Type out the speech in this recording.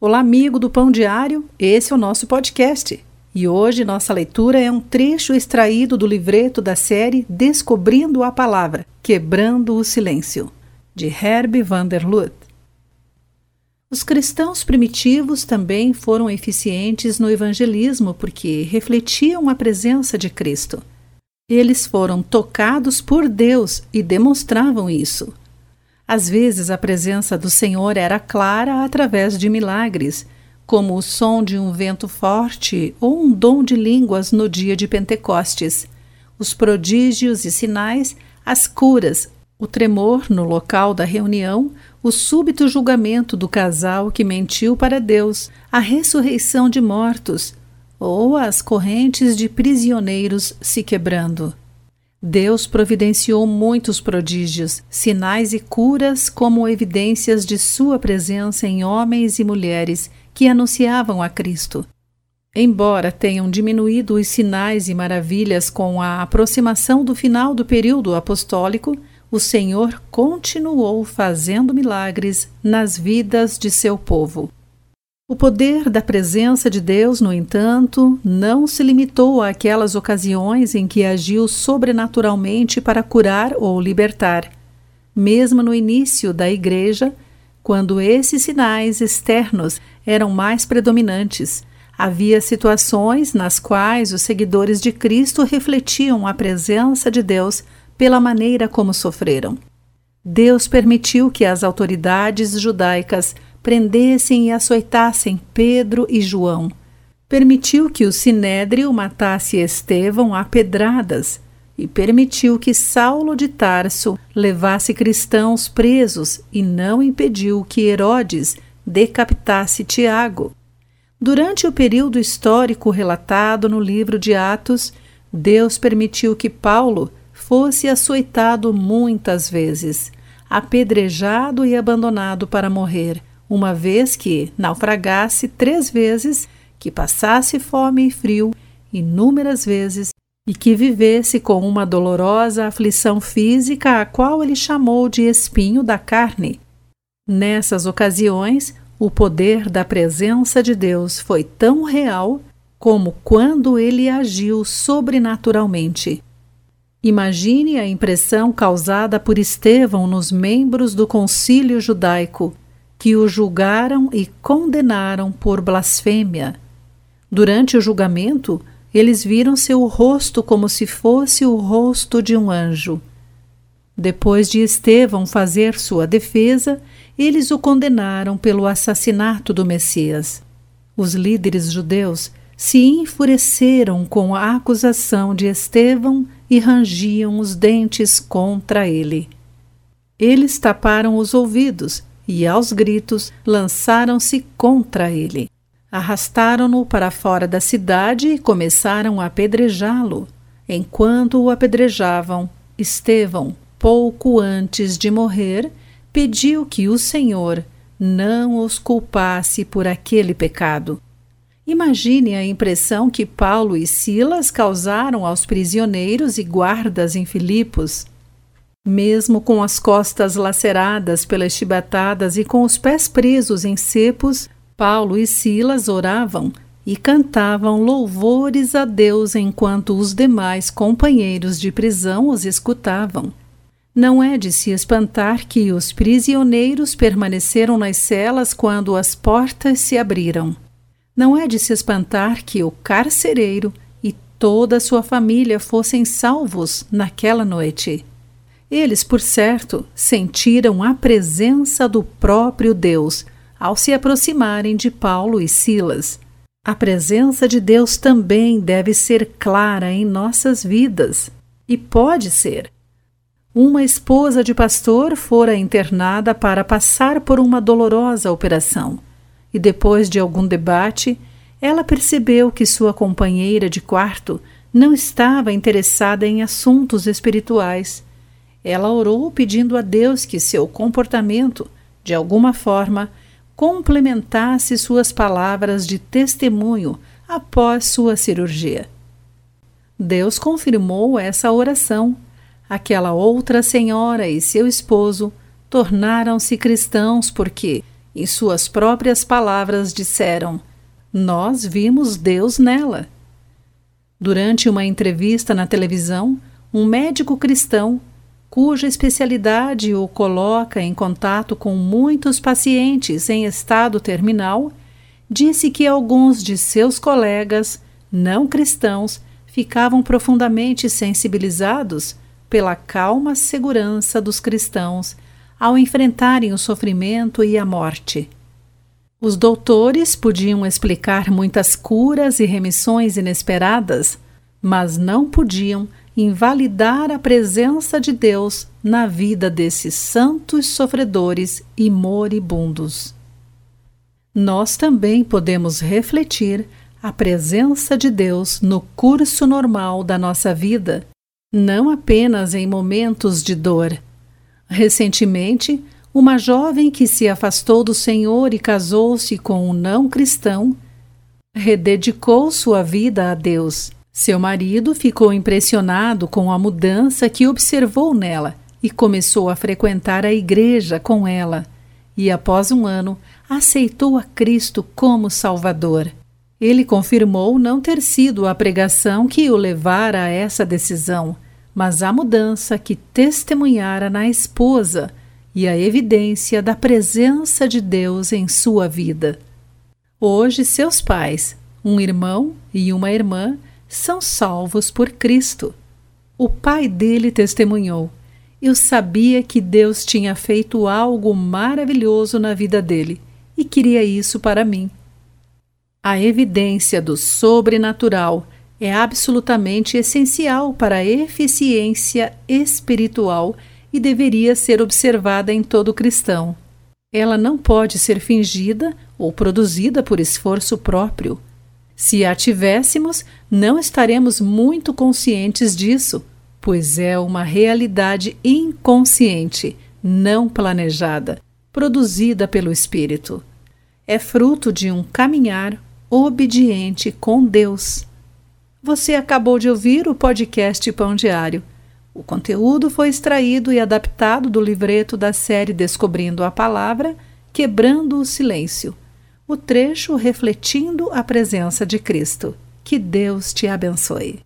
Olá, amigo do Pão Diário, esse é o nosso podcast. E hoje nossa leitura é um trecho extraído do livreto da série Descobrindo a Palavra, Quebrando o Silêncio, de Herb van der Lut. Os cristãos primitivos também foram eficientes no evangelismo porque refletiam a presença de Cristo. Eles foram tocados por Deus e demonstravam isso. Às vezes a presença do Senhor era clara através de milagres, como o som de um vento forte ou um dom de línguas no dia de Pentecostes, os prodígios e sinais, as curas, o tremor no local da reunião, o súbito julgamento do casal que mentiu para Deus, a ressurreição de mortos, ou as correntes de prisioneiros se quebrando. Deus providenciou muitos prodígios, sinais e curas como evidências de sua presença em homens e mulheres que anunciavam a Cristo. Embora tenham diminuído os sinais e maravilhas com a aproximação do final do período apostólico, o Senhor continuou fazendo milagres nas vidas de seu povo. O poder da presença de Deus, no entanto, não se limitou àquelas ocasiões em que agiu sobrenaturalmente para curar ou libertar. Mesmo no início da Igreja, quando esses sinais externos eram mais predominantes, havia situações nas quais os seguidores de Cristo refletiam a presença de Deus pela maneira como sofreram. Deus permitiu que as autoridades judaicas prendessem e açoitassem Pedro e João. Permitiu que o sinédrio matasse Estevão a pedradas e permitiu que Saulo de Tarso levasse cristãos presos e não impediu que Herodes decapitasse Tiago. Durante o período histórico relatado no livro de Atos, Deus permitiu que Paulo fosse açoitado muitas vezes, apedrejado e abandonado para morrer, uma vez que naufragasse três vezes, que passasse fome e frio inúmeras vezes e que vivesse com uma dolorosa aflição física, a qual ele chamou de espinho da carne. Nessas ocasiões, o poder da presença de Deus foi tão real como quando ele agiu sobrenaturalmente. Imagine a impressão causada por Estevão nos membros do concílio judaico que o julgaram e condenaram por blasfêmia. Durante o julgamento, eles viram seu rosto como se fosse o rosto de um anjo. Depois de Estevão fazer sua defesa, eles o condenaram pelo assassinato do Messias. Os líderes judeus se enfureceram com a acusação de Estevão e rangiam os dentes contra ele. Eles taparam os ouvidos e, aos gritos, lançaram-se contra ele. Arrastaram-no para fora da cidade e começaram a apedrejá-lo. Enquanto o apedrejavam, Estevão, pouco antes de morrer, pediu que o Senhor não os culpasse por aquele pecado. Imagine a impressão que Paulo e Silas causaram aos prisioneiros e guardas em Filipos. Mesmo com as costas laceradas pelas chibatadas e com os pés presos em cepos, Paulo e Silas oravam e cantavam louvores a Deus enquanto os demais companheiros de prisão os escutavam. Não é de se espantar que os prisioneiros permaneceram nas celas quando as portas se abriram. Não é de se espantar que o carcereiro e toda a sua família fossem salvos naquela noite. Eles, por certo, sentiram a presença do próprio Deus ao se aproximarem de Paulo e Silas. A presença de Deus também deve ser clara em nossas vidas. E pode ser. Uma esposa de pastor fora internada para passar por uma dolorosa operação. E depois de algum debate, ela percebeu que sua companheira de quarto não estava interessada em assuntos espirituais ela orou pedindo a Deus que seu comportamento, de alguma forma, complementasse suas palavras de testemunho após sua cirurgia. Deus confirmou essa oração. Aquela outra senhora e seu esposo tornaram-se cristãos porque, Em suas próprias palavras disseram: Nós vimos Deus nela. Durante uma entrevista na televisão, um médico cristão, cuja especialidade o coloca em contato com muitos pacientes em estado terminal, disse que alguns de seus colegas não cristãos ficavam profundamente sensibilizados pela calma segurança dos cristãos ao enfrentarem o sofrimento e a morte. Os doutores podiam explicar muitas curas e remissões inesperadas, mas não podiam invalidar a presença de Deus na vida desses santos sofredores e moribundos. Nós também podemos refletir a presença de Deus no curso normal da nossa vida, não apenas em momentos de dor. Recentemente, uma jovem que se afastou do Senhor e casou-se com um não cristão rededicou sua vida a Deus. Seu marido ficou impressionado com a mudança que observou nela e começou a frequentar a igreja com ela. E após um ano, aceitou a Cristo como Salvador. Ele confirmou não ter sido a pregação que o levara a essa decisão mas a mudança que testemunhara na esposa e a evidência da presença de Deus em sua vida. Hoje, seus pais, um irmão e uma irmã, são salvos por Cristo. O pai dele testemunhou: Eu sabia que Deus tinha feito algo maravilhoso na vida dele e queria isso para mim. A evidência do sobrenatural é absolutamente essencial para a eficiência espiritual e deveria ser observada em todo cristão. Ela não pode ser fingida ou produzida por esforço próprio. Se a tivéssemos, não estaremos muito conscientes disso, pois é uma realidade inconsciente, não planejada, produzida pelo Espírito. É fruto de um caminhar obediente com Deus. Você acabou de ouvir o podcast Pão Diário. O conteúdo foi extraído e adaptado do livreto da série Descobrindo a Palavra, Quebrando o Silêncio, o trecho refletindo a presença de Cristo. Que Deus te abençoe.